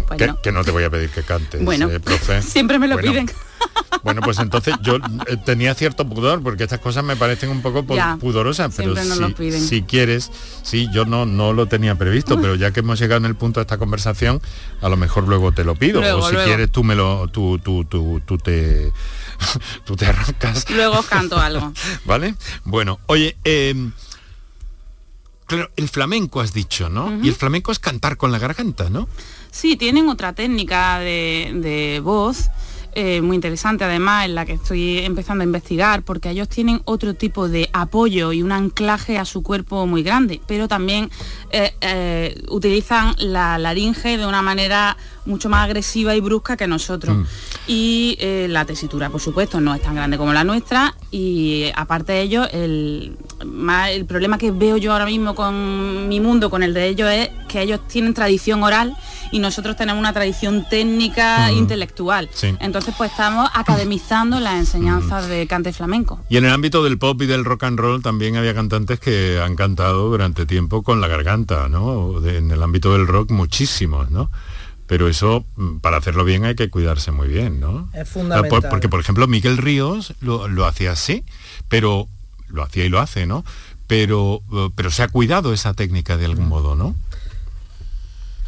Pues que, no. que no te voy a pedir que cantes, Bueno, eh, profe. siempre me lo Bueno, piden. Bueno, pues entonces yo eh, tenía cierto pudor, porque estas cosas me parecen un poco Ya, pudorosas, pero si, quieres, sí, yo no, no lo tenía previsto, pero ya que hemos llegado en el punto de esta conversación, a lo mejor luego te lo pido. Luego, o si luego. quieres tú me lo, tú, tú, tú, tú te tú te arrancas. Luego canto algo. ¿Vale? Bueno, oye, eh, claro, el flamenco has dicho, ¿no? Y el flamenco es cantar con la garganta, ¿no? Sí, tienen otra técnica de, de voz eh, muy interesante además en la que estoy empezando a investigar porque ellos tienen otro tipo de apoyo y un anclaje a su cuerpo muy grande, pero también eh, eh, utilizan la laringe de una manera mucho más agresiva y brusca que nosotros. Mm. Y eh, la tesitura, por supuesto, no es tan grande como la nuestra y eh, aparte de ello, el, más, el problema que veo yo ahora mismo con mi mundo, con el de ellos, es que ellos tienen tradición oral y nosotros tenemos una tradición técnica Ujú. intelectual. Sí. Entonces, pues estamos academizando las enseñanzas de cante flamenco. Y en el ámbito del pop y del rock and roll también había cantantes que han cantado durante tiempo con la garganta, ¿no? En el ámbito del rock muchísimos, ¿no? Pero eso, mm, para hacerlo bien hay que cuidarse muy bien, ¿no? Es Por- fundamental. porque, por ejemplo, Miguel Ríos lo, lo hacía así, pero lo hacía y lo hace, ¿no? Pero, eh, pero se ha cuidado esa técnica de algún modo, ¿no?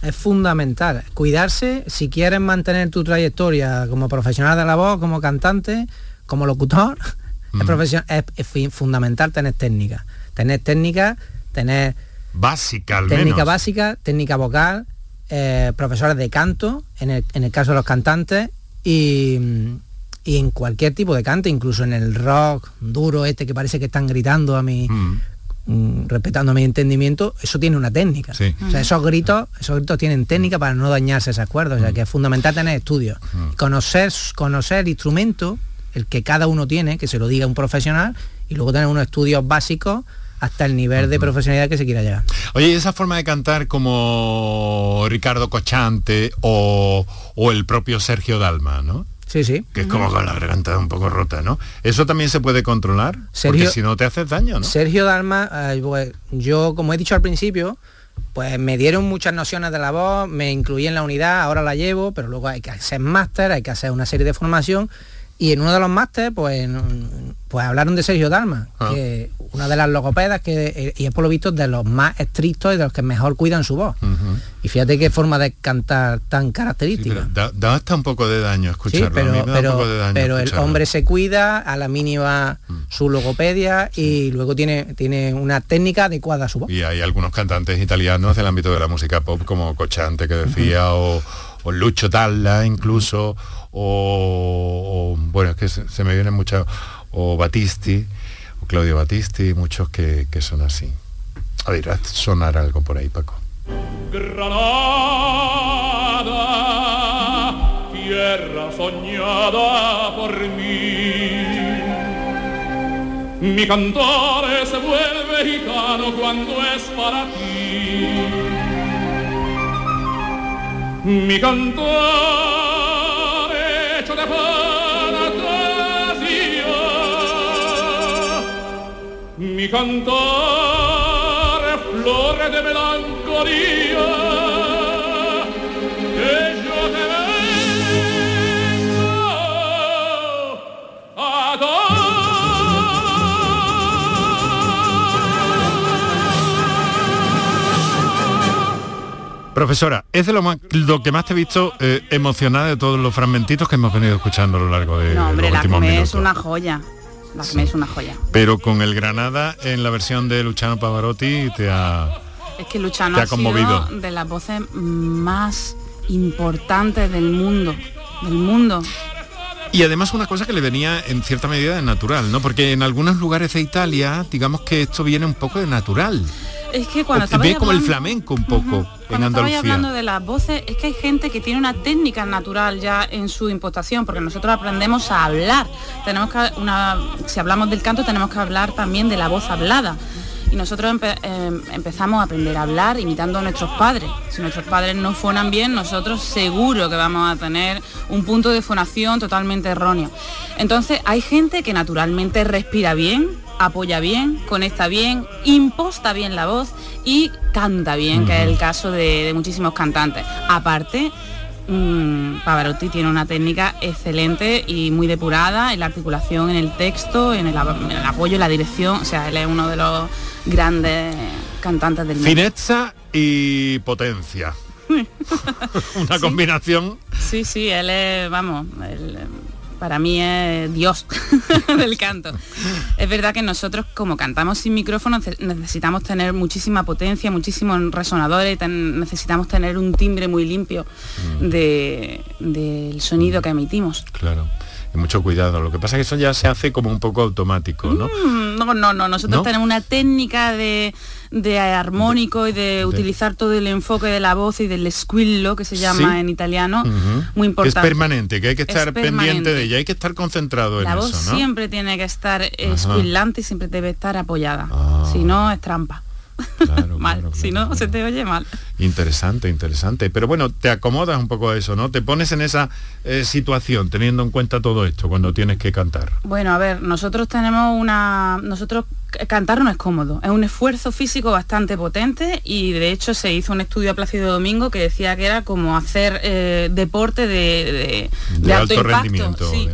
Es fundamental. Cuidarse si quieres mantener tu trayectoria como profesional de la voz, como cantante, como locutor, es, profesio- es- es fi- fundamental tener técnica. Tener técnica, tener Básica al técnica menos. básica, técnica vocal, eh, profesores de canto, en el, en el caso de los cantantes, y, y en cualquier tipo de canto, incluso en el rock duro este que parece que están gritando a mi, mm, respetando mi entendimiento, eso tiene una técnica. Sí. O sea, esos gritos, esos gritos tienen técnica para no dañarse esas cuerdas. O sea, que es fundamental tener estudios. Conocer, conocer el instrumento, el que cada uno tiene, que se lo diga un profesional, y luego tener unos estudios básicos hasta el nivel de profesionalidad que se quiera llegar. Oye, ¿y esa forma de cantar como Ricardo Cochante o, o el propio Sergio Dalma, ¿no? Sí, sí. Que es como con la garganta un poco rota, ¿no? ¿Eso también se puede controlar? Porque Sergio- si no te haces daño, ¿no? Sergio Dalma, eh, pues, yo como he dicho al principio, pues me dieron muchas nociones de la voz, me incluí en la unidad, ahora la llevo, pero luego hay que hacer máster, hay que hacer una serie de formación y en uno de los máster pues, mm, pues hablaron de Sergio Dalma, Ah. que una de las logopedas que eh, y es por lo visto de los más estrictos y de los que mejor cuidan su voz. Y fíjate qué forma de cantar tan característica. pero da, da hasta un poco de daño Sí, escucharlo. a mí pero, me da un pero, poco de daño pero el. Mm. hombre se cuida a la mínima su logopedia y luego tiene, tiene una técnica adecuada a su voz. Y hay algunos cantantes italianos del ámbito de la música pop, como Cochante que decía, o, o Lucho Dalla incluso, o, o- bueno, es que se, se me vienen muchos, o Battisti, o Claudio Battisti, muchos que, que son así. A ver, haz sonar algo por ahí, Paco. Granada, tierra soñada por mí. Mi cantare se vuelve gitano cuando es para ti. Mi cantare Mi cantare flore de melancolía. Que yo te vengo a Profesora, es de lo, más, lo que más te he visto eh, emocionada de todos los fragmentitos que hemos venido escuchando a lo largo de No, hombre, los la últimos minutos. es una joya. La que me es una joya. Pero con el Granada en la versión de Luciano Pavarotti te ha... Es que Luchano Te ha ha sido conmovido. de las voces más importantes del mundo. Del mundo. Y además una cosa que le venía en cierta medida de natural, ¿no? Porque en algunos lugares de Italia, digamos que esto viene un poco de natural. Es que cuando estaba Ve como el flamenco un poco en Cuando estabais Andalucía. hablando de las voces, es que hay gente que tiene una técnica natural ya en su impostación, porque nosotros aprendemos a hablar. Tenemos que una, si hablamos del canto, tenemos que hablar también de la voz hablada. Y nosotros empe- em, empezamos a aprender a hablar imitando a nuestros padres. Si nuestros padres no fonan bien, nosotros seguro que vamos a tener un punto de fonación totalmente erróneo. Entonces hay gente que naturalmente respira bien, apoya bien, conecta bien, imposta bien la voz y canta bien, que es el caso de, de muchísimos cantantes. Aparte, mm, Pavarotti tiene una técnica excelente y muy depurada en la articulación, en el texto, en el, en el apoyo, en la dirección. O sea, él es uno de los grandes cantantes del mundo. Y potencia. una combinación. Sí, sí, él es, vamos, él, para mí es Dios del canto. Es verdad que nosotros como cantamos sin micrófono necesitamos tener muchísima potencia, muchísimos resonadores, ten- necesitamos tener un timbre muy limpio de- del sonido que emitimos. Claro. Y mucho cuidado. Lo que pasa es que eso ya se hace como un poco automático, ¿no? Mm, No, no, no, nosotros ¿No? tenemos una técnica de, de armónico y de, utilizar todo el enfoque de la voz y del squillo que se llama Sí. en italiano, muy importante. es permanente, que hay que Es estar pendiente de ella, hay que estar concentrado en La voz eso, ¿no? siempre tiene que estar esquilante y siempre debe estar apoyada. Ah. Si no, es trampa. mal. si no, se te oye mal. Interesante, interesante. Pero bueno, te acomodas un poco a eso, ¿no? Te pones en esa eh, situación, teniendo en cuenta todo esto, cuando tienes que cantar. Bueno, a ver, nosotros tenemos una... Nosotros c- cantar no es cómodo, es un esfuerzo físico bastante potente y de hecho se hizo un estudio a Plácido Domingo que decía que era como hacer eh, deporte de, de- De, de alto, impacto. rendimiento. sí.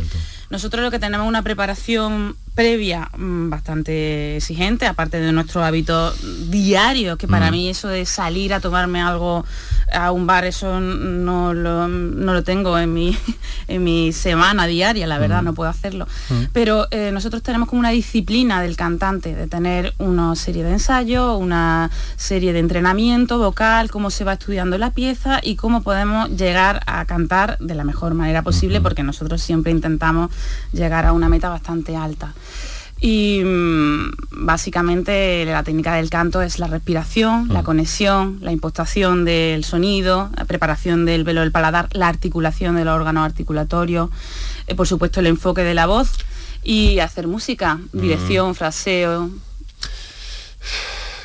Nosotros lo que tenemos una preparación previa mm, bastante exigente, aparte de nuestro hábito diario, que para Mm. mí eso de salir a tomarme algo a un bar, eso no lo, no lo tengo en mi, en mi semana diaria, la verdad, Mm. no puedo hacerlo. Pero eh, nosotros tenemos como una disciplina del cantante, de tener una serie de ensayos, una serie de entrenamiento vocal, cómo se va estudiando la pieza y cómo podemos llegar a cantar de la mejor manera posible, porque nosotros siempre intentamos llegar a una meta bastante alta. Y mm, básicamente la técnica del canto es la respiración, la conexión, la impostación del sonido, la preparación del velo del paladar, la articulación de los órganos articulatorios, eh, por supuesto el enfoque de la voz y hacer música, dirección, fraseo.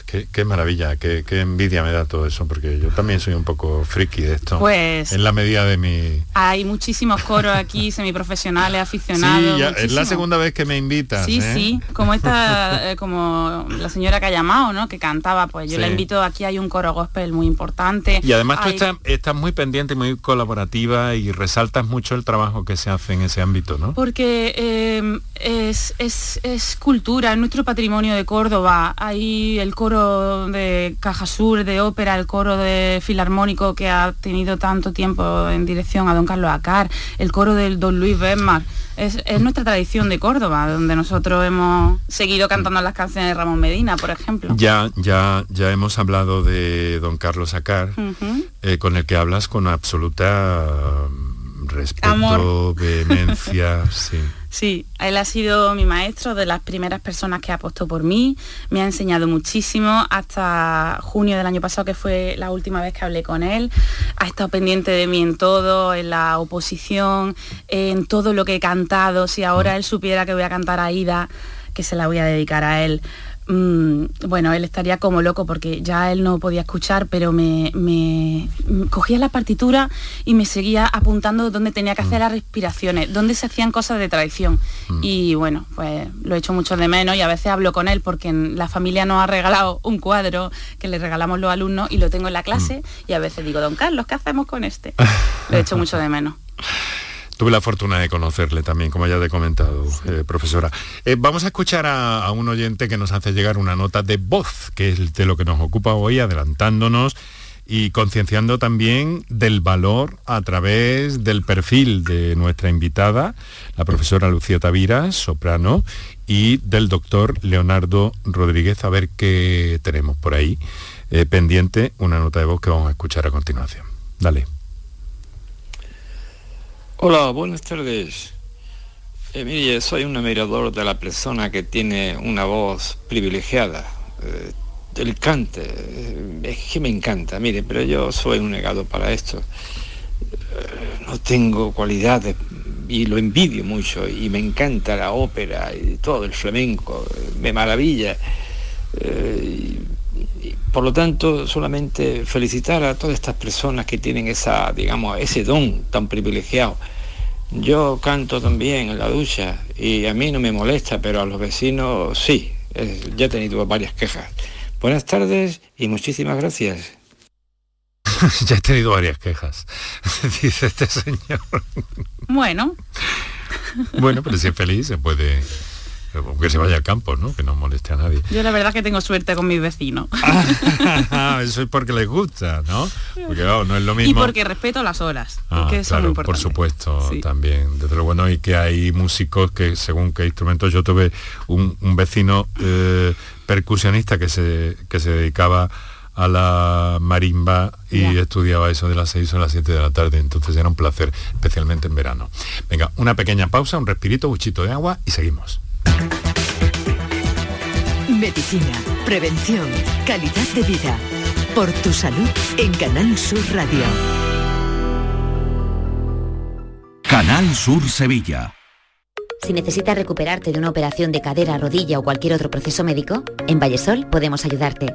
Qué, qué maravilla, qué, qué envidia me da todo eso, porque yo también soy un poco friki de esto. Pues- En la medida de mi... Hay muchísimos coros aquí, semiprofesionales, aficionados. Sí, ya, es la segunda vez que me invitas. Sí, ¿eh? sí, como esta, eh, como la señora que ha llamado, ¿no? Que cantaba, pues yo Sí. la invito, aquí hay un coro gospel muy importante. Y además tú Hay- estás, estás muy pendiente, muy colaborativa y resaltas mucho el trabajo que se hace en ese ámbito, ¿no? Porque eh, es, es- es cultura, es nuestro patrimonio de Córdoba. Hay el coro de Caja Sur, de ópera, el coro de filarmónico que ha tenido tanto tiempo en dirección a don Carlos Acar, el coro del don Luis Besmar. Es, es nuestra tradición de Córdoba, donde nosotros hemos seguido cantando las canciones de Ramón Medina, por ejemplo. Ya, ya, ya hemos hablado de don Carlos Acar, eh, con el que hablas con absoluta respeto, Amor. vehemencia, sí. Sí, él ha sido mi maestro, de las primeras personas que apostó por mí, me ha enseñado muchísimo hasta junio del año pasado, que fue la última vez que hablé con él. Ha estado pendiente de mí en todo, en la oposición, en todo lo que he cantado. Si ahora él supiera que voy a cantar a Ida, que se la voy a dedicar a él, mm, bueno, él estaría como loco porque ya él no podía escuchar, pero me, cogía la partitura y me seguía apuntando dónde tenía que hacer las respiraciones, dónde se hacían cosas de tradición. Y bueno, pues lo he hecho mucho de menos y a veces hablo con él porque en la familia nos ha regalado un cuadro que le regalamos los alumnos y lo tengo en la clase y a veces digo, don Carlos, ¿qué hacemos con este? Lo he hecho mucho de menos. Tuve la fortuna de conocerle también, como ya te he comentado, eh, profesora. Eh, vamos a escuchar a, a un oyente que nos hace llegar una nota de voz, que es de lo que nos ocupa hoy, adelantándonos y concienciando también del valor a través del perfil de nuestra invitada, la profesora Lucía Tavira, soprano, y del doctor Leonardo Rodríguez, a ver qué tenemos por ahí eh, pendiente, una nota de voz que vamos a escuchar a continuación. Dale. Hola, buenas tardes. Eh, mire, soy un admirador de la persona que tiene una voz privilegiada. Eh, cante, eh, es que me encanta, mire, pero yo soy un negado para esto. Eh, no tengo cualidades y lo envidio mucho y me encanta la ópera y todo el flamenco, me maravilla. Por lo tanto, solamente felicitar a todas estas personas que tienen esa, digamos, ese don tan privilegiado. Yo canto también en la ducha y a mí no me molesta, pero a los vecinos sí. Ya he tenido varias quejas. Buenas tardes y muchísimas gracias. ya he tenido varias quejas, dice este señor. Bueno. bueno, pero si es feliz se puede que se vaya al campo, ¿no? Que no moleste a nadie. Yo la verdad que tengo suerte con mis vecinos. eso es porque les gusta, ¿no? Porque no es lo mismo. Y porque respeto las horas. Ah, que claro, por supuesto, también. Desde lo bueno y que hay músicos que según qué instrumentos yo tuve un, vecino eh, percusionista que se, que se dedicaba a la marimba y estudiaba eso de las 6 a las 7 de la tarde, entonces era un placer, especialmente en verano. Venga, una pequeña pausa, un respirito, buchito de agua y seguimos. Medicina, prevención, calidad de vida. Por tu salud en Canal Sur Radio. Canal Sur Sevilla. Si necesitas recuperarte de una operación de cadera, rodilla o cualquier otro proceso médico, en Vallesol podemos ayudarte.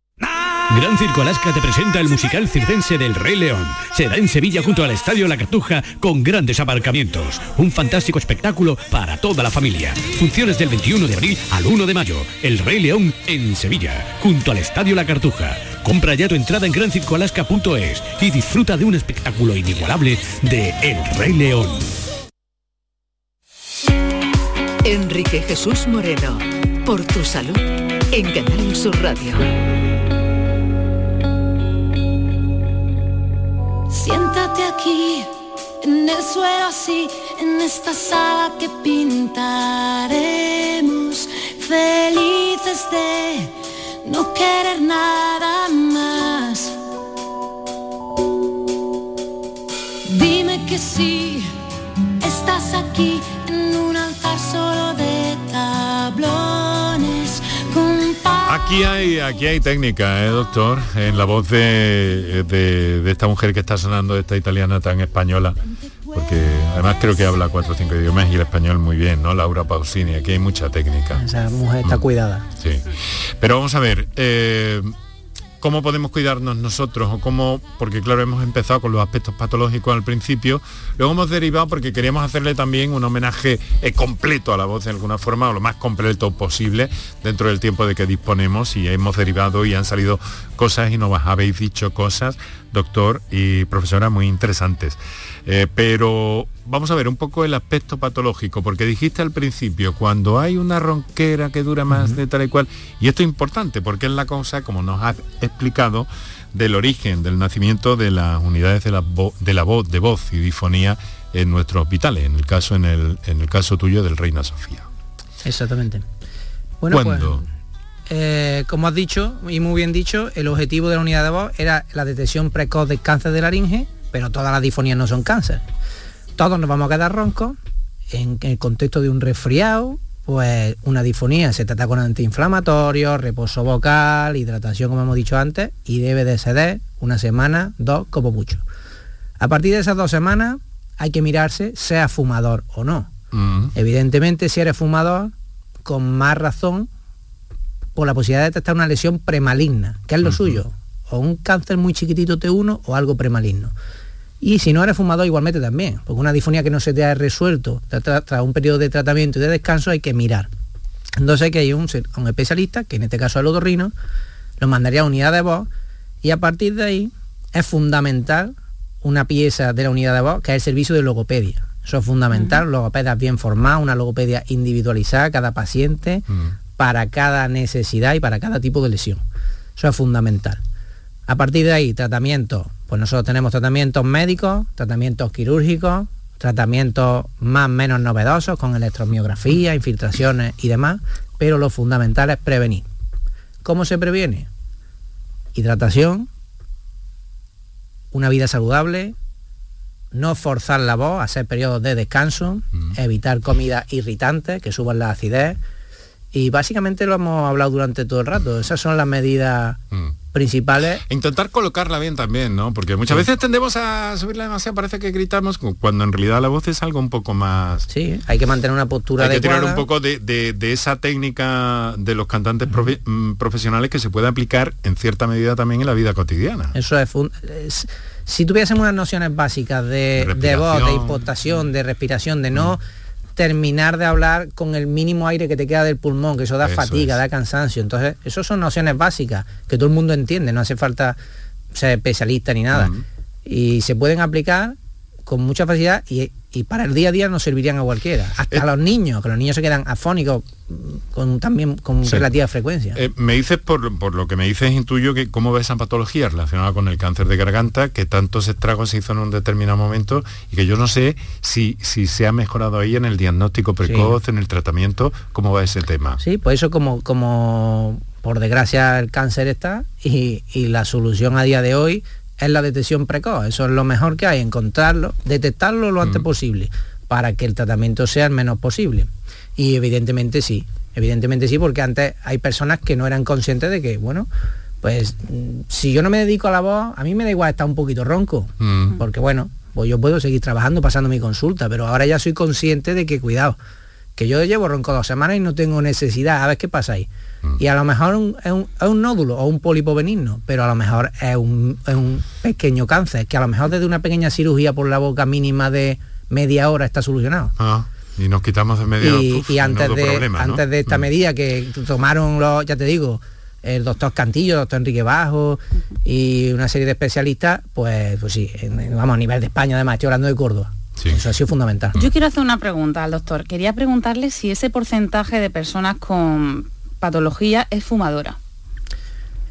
Gran Circo Alaska te presenta el musical circense del Rey León. Será en Sevilla junto al Estadio La Cartuja con grandes aparcamientos. Un fantástico espectáculo para toda la familia. Funciones del 21 de abril al 1 de mayo. El Rey León en Sevilla, junto al Estadio La Cartuja. Compra ya tu entrada en grancircoalaska.es y disfruta de un espectáculo inigualable de El Rey León. Enrique Jesús Moreno, por tu salud, en Canal Sur Radio. Aquí, en el suelo así, en esta sala que pintaremos, felices de no querer nada más. Dime que sí, estás aquí Aquí hay, aquí hay técnica, ¿eh, doctor, en la voz de, de- de esta mujer que está sonando, esta italiana tan española, porque además creo que habla cuatro o cinco idiomas y el español muy bien, ¿no? Laura Pausini, aquí hay mucha técnica. Esa mujer está cuidada. Sí. Pero vamos a ver, eh, ¿cómo podemos cuidarnos nosotros? O cómo, porque claro, hemos empezado con los aspectos patológicos al principio, luego hemos derivado porque queríamos hacerle también un homenaje eh, completo a la voz de alguna forma, o lo más completo posible dentro del tiempo de que disponemos. Y hemos derivado y han salido cosas y nos habéis dicho cosas, doctor y profesora, muy interesantes. Eh, pero vamos a ver un poco el aspecto patológico, porque dijiste al principio, cuando hay una ronquera que dura más de tal y cual, y esto es importante porque es la cosa, como nos has explicado, del origen, del nacimiento de las unidades de la, vo- de la voz, de voz y difonía en nuestros hospitales, en el caso, en el, en el caso tuyo del Reina Sofía. Exactamente. Bueno, ¿Cuándo? pues, eh, como has dicho, y muy bien dicho, el objetivo de la unidad de voz era la detección precoz del cáncer de laringe, pero todas las difonías no son cáncer. Todos nos vamos a quedar roncos en el contexto de un resfriado, pues una difonía se trata con antiinflamatorios, reposo vocal, hidratación, como hemos dicho antes, y debe de ceder una semana, dos, como mucho. A partir de esas dos semanas hay que mirarse, sea fumador o no. Mm. Evidentemente, si eres fumador, con más razón, por la posibilidad de detectar una lesión premaligna, que es lo suyo, o un cáncer muy chiquitito T1 o algo premaligno. Y si no eres fumador, igualmente también, porque una disfonía que no se te ha resuelto tras, un periodo de tratamiento y de descanso hay que mirar. Entonces hay que ir a un, especialista, que en este caso es el otorrino, lo mandaría a unidad de voz y a partir de ahí es fundamental una pieza de la unidad de voz que es el servicio de logopedia. Eso es fundamental, logopedas bien formadas, una logopedia individualizada, cada paciente, para cada necesidad y para cada tipo de lesión. Eso es fundamental. A partir de ahí, tratamientos, pues nosotros tenemos tratamientos médicos, tratamientos quirúrgicos, tratamientos más o menos novedosos con electromiografía, infiltraciones y demás, pero lo fundamental es prevenir. ¿Cómo se previene? Hidratación, una vida saludable, no forzar la voz, hacer periodos de descanso, evitar comidas irritantes que suban la acidez. Y básicamente lo hemos hablado durante todo el rato. Esas son las medidas principales. Intentar colocarla bien también, ¿no? Porque muchas veces tendemos a subirla demasiado, parece que gritamos, cuando en realidad la voz es algo un poco más... Sí, hay que mantener una postura Hay que tirar un poco de, de- de esa técnica de los cantantes profe- mm, profesionales que se puede aplicar en cierta medida también en la vida cotidiana. Eso es, es- si tuviésemos unas nociones básicas de, De voz, de impostación, de respiración, de no terminar de hablar con el mínimo aire que te queda del pulmón, que eso da Eso fatiga, es. da cansancio. Entonces, eso son nociones básicas que todo el mundo entiende, no hace falta ser especialista ni nada. Y se pueden aplicar con mucha facilidad y, y para el día a día nos servirían a cualquiera. Hasta a los niños, que los niños se quedan afónicos con, también con Sí. relativa frecuencia. Eh, me dices, por, por lo que me dices, intuyo que cómo ves esa patología relacionada con el cáncer de garganta, que tantos estragos se hizo en un determinado momento y que yo no sé si, si se ha mejorado ahí en el diagnóstico precoz, en el tratamiento, cómo va ese tema. Sí, pues eso como, como por desgracia el cáncer está y, y la solución a día de hoy es la detección precoz. Eso es lo mejor que hay, encontrarlo, detectarlo lo antes posible para que el tratamiento sea el menos posible. Y evidentemente sí, evidentemente sí, porque antes hay personas que no eran conscientes de que, bueno, pues mm, si yo no me dedico a la voz, a mí me da igual estar un poquito ronco, Mm. porque bueno, pues yo puedo seguir trabajando, pasando mi consulta, pero ahora ya soy consciente de que, cuidado, que yo llevo ronco dos semanas y no tengo necesidad, a ver qué pasa ahí. Y a lo mejor un- es, un, es un nódulo o un pólipo benigno, pero a lo mejor es un, es un pequeño cáncer, que a lo mejor desde una pequeña cirugía por la boca mínima de media hora está solucionado. Ah, y nos quitamos de medio y, uf, y antes, de, problema, ¿no? antes de esta medida que tomaron los, ya te digo, el doctor Cantillo, el doctor Enrique Bajo y una serie de especialistas, pues, pues sí, en- vamos, a nivel de España además, estoy hablando de Córdoba. Eso ha sido fundamental. Yo quiero hacer una pregunta al doctor. Quería preguntarle si ese porcentaje de personas con patología es fumadora.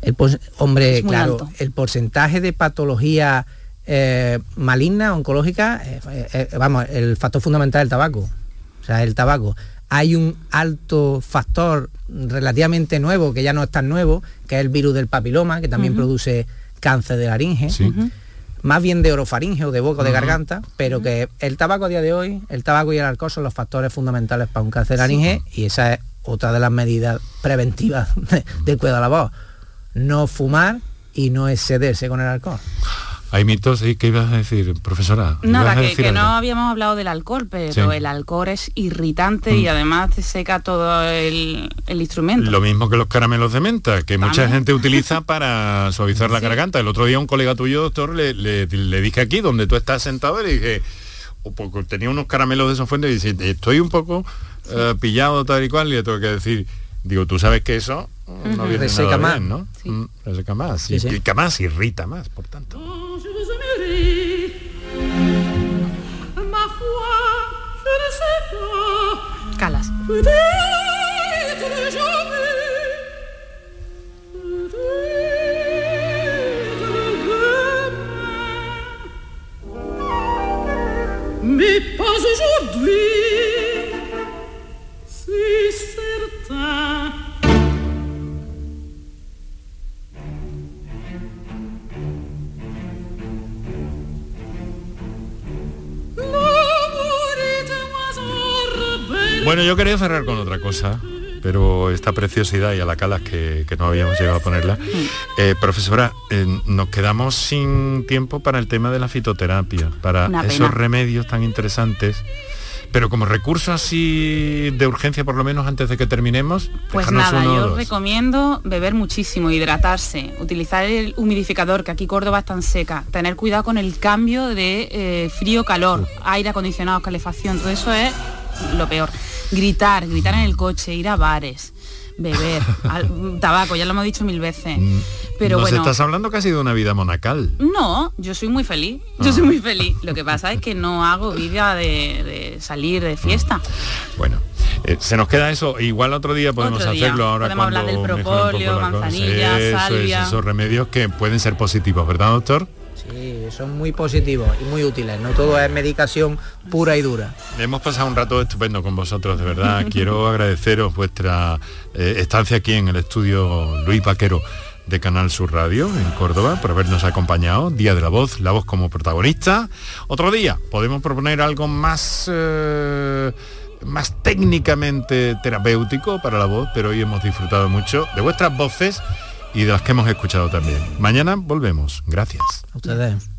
El hombre, claro, alto. el porcentaje de patología eh, maligna, oncológica, eh, eh, vamos, el factor fundamental es el tabaco. O sea, el tabaco. Hay un alto factor relativamente nuevo, que ya no es tan nuevo, que es el virus del papiloma, que también produce cáncer de laringe. Más bien de orofaringe o de boca o de garganta, pero que el tabaco a día de hoy, el tabaco y el alcohol son los factores fundamentales para un cáncer de laringe y esa es otra de las medidas preventivas de- del cuidado de la voz. No fumar y no excederse con el alcohol. Hay mitos, ¿y qué ibas a decir, profesora? Nada, ¿Ibas a que, decir que no habíamos hablado del alcohol, pero Sí. el alcohol es irritante y Mm. además te seca todo el, el instrumento. Lo mismo que los caramelos de menta, que mucha gente utiliza para suavizar la garganta. El otro día un colega tuyo, doctor, le, le- le dije aquí, donde tú estás sentado, le dije, o porque tenía unos caramelos de esos fuentes y dice, estoy un poco eh, pillado tal y cual, y le tengo que decir, digo, tú sabes que eso no viene Reseca nada más. bien, ¿no? Mm, Reseca más, Sí, y sí. pica más, irrita más, por tanto. Calas. Mais pas aujourd'hui. Bueno, yo quería cerrar con otra cosa, pero esta preciosidad y a la calas que, que no habíamos llegado a ponerla. Eh, profesora, eh, nos quedamos sin tiempo para el tema de la fitoterapia, para Una esos pena. remedios tan interesantes Pero como recurso así de urgencia, por lo menos antes de que terminemos, pues nada, uno yo dos. recomiendo beber muchísimo, hidratarse, utilizar el humidificador, que aquí Córdoba es tan seca, tener cuidado con el cambio de eh, frío-calor, aire acondicionado, calefacción, todo eso es lo peor. Gritar, gritar en el coche, ir a bares, beber, al- tabaco, ya lo hemos dicho mil veces. Pero Nos bueno, estás hablando casi de una vida monacal. no, yo soy muy feliz, yo Ah. soy muy feliz. Lo que pasa es que no hago vida de, de salir de fiesta. Bueno, eh, se nos queda eso. Igual otro día podemos Otro día. hacerlo ahora Podemos hablar cuando del propóleo, la cosa. manzanilla, es, esos remedios que pueden ser positivos, ¿verdad, doctor? Sí, son muy positivos y muy útiles. No todo es medicación pura y dura. Hemos pasado un rato estupendo con vosotros, de verdad. Quiero agradeceros vuestra eh, estancia aquí en el estudio Luis Paquero de Canal Sur Radio en Córdoba por habernos acompañado. Día de la voz, la voz como protagonista. Otro día podemos proponer algo más... eh, más técnicamente terapéutico para la voz, pero hoy hemos disfrutado mucho de vuestras voces y de las que hemos escuchado también. Mañana volvemos. Gracias. A ustedes.